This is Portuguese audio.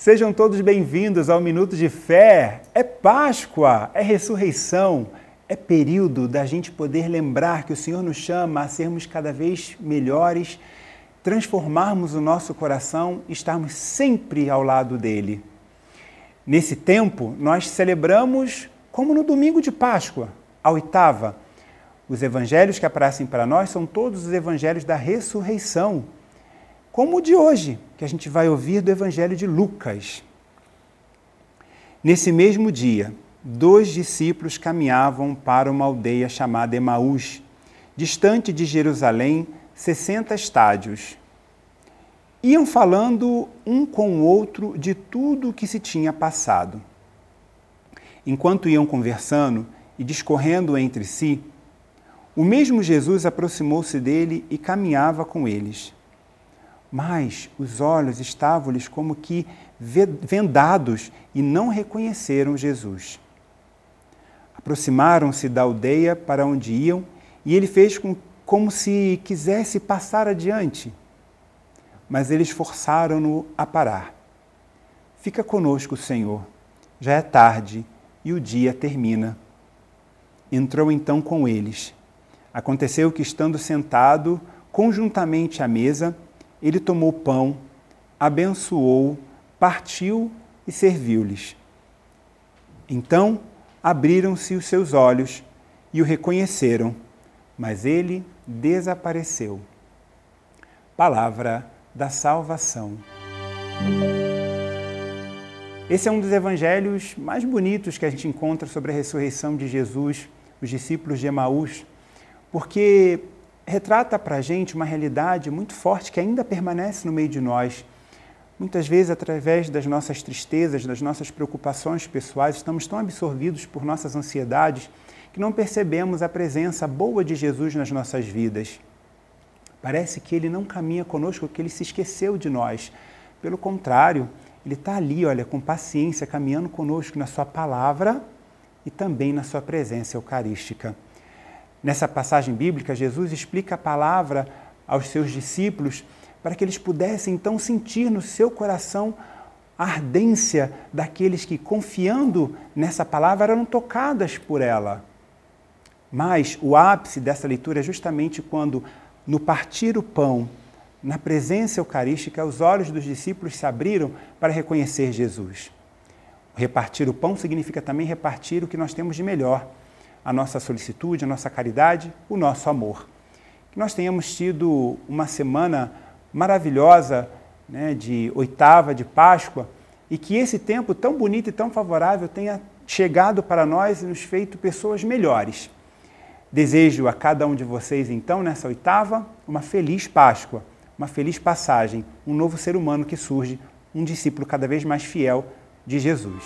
Sejam todos bem-vindos ao Minuto de Fé. É Páscoa, é ressurreição, é período da gente poder lembrar que o Senhor nos chama a sermos cada vez melhores, transformarmos o nosso coração e estarmos sempre ao lado dele. Nesse tempo, nós celebramos, como no domingo de Páscoa, a oitava. Os evangelhos que aparecem para nós são todos os evangelhos da ressurreição como o de hoje, que a gente vai ouvir do Evangelho de Lucas. Nesse mesmo dia, dois discípulos caminhavam para uma aldeia chamada Emaús, distante de Jerusalém, 60 estádios. Iam falando um com o outro de tudo o que se tinha passado. Enquanto iam conversando e discorrendo entre si, o mesmo Jesus aproximou-se dele e caminhava com eles mas os olhos estavam-lhes como que vendados e não reconheceram Jesus. Aproximaram-se da aldeia para onde iam e ele fez com, como se quisesse passar adiante. Mas eles forçaram-no a parar. Fica conosco, Senhor. Já é tarde e o dia termina. Entrou então com eles. Aconteceu que, estando sentado conjuntamente à mesa, ele tomou pão, abençoou, partiu e serviu-lhes. Então abriram-se os seus olhos e o reconheceram, mas ele desapareceu. Palavra da salvação. Esse é um dos evangelhos mais bonitos que a gente encontra sobre a ressurreição de Jesus, os discípulos de Emaús, porque retrata para a gente uma realidade muito forte que ainda permanece no meio de nós. Muitas vezes, através das nossas tristezas, das nossas preocupações pessoais, estamos tão absorvidos por nossas ansiedades que não percebemos a presença boa de Jesus nas nossas vidas. Parece que ele não caminha conosco, que ele se esqueceu de nós. Pelo contrário, ele está ali, olha, com paciência, caminhando conosco na sua palavra e também na sua presença eucarística. Nessa passagem bíblica, Jesus explica a palavra aos seus discípulos para que eles pudessem então sentir no seu coração a ardência daqueles que, confiando nessa palavra, eram tocadas por ela. Mas o ápice dessa leitura é justamente quando, no partir o pão, na presença eucarística, os olhos dos discípulos se abriram para reconhecer Jesus. Repartir o pão significa também repartir o que nós temos de melhor a nossa solicitude, a nossa caridade, o nosso amor. Que nós tenhamos tido uma semana maravilhosa né, de oitava de Páscoa e que esse tempo tão bonito e tão favorável tenha chegado para nós e nos feito pessoas melhores. Desejo a cada um de vocês, então, nessa oitava, uma feliz Páscoa, uma feliz passagem, um novo ser humano que surge, um discípulo cada vez mais fiel de Jesus.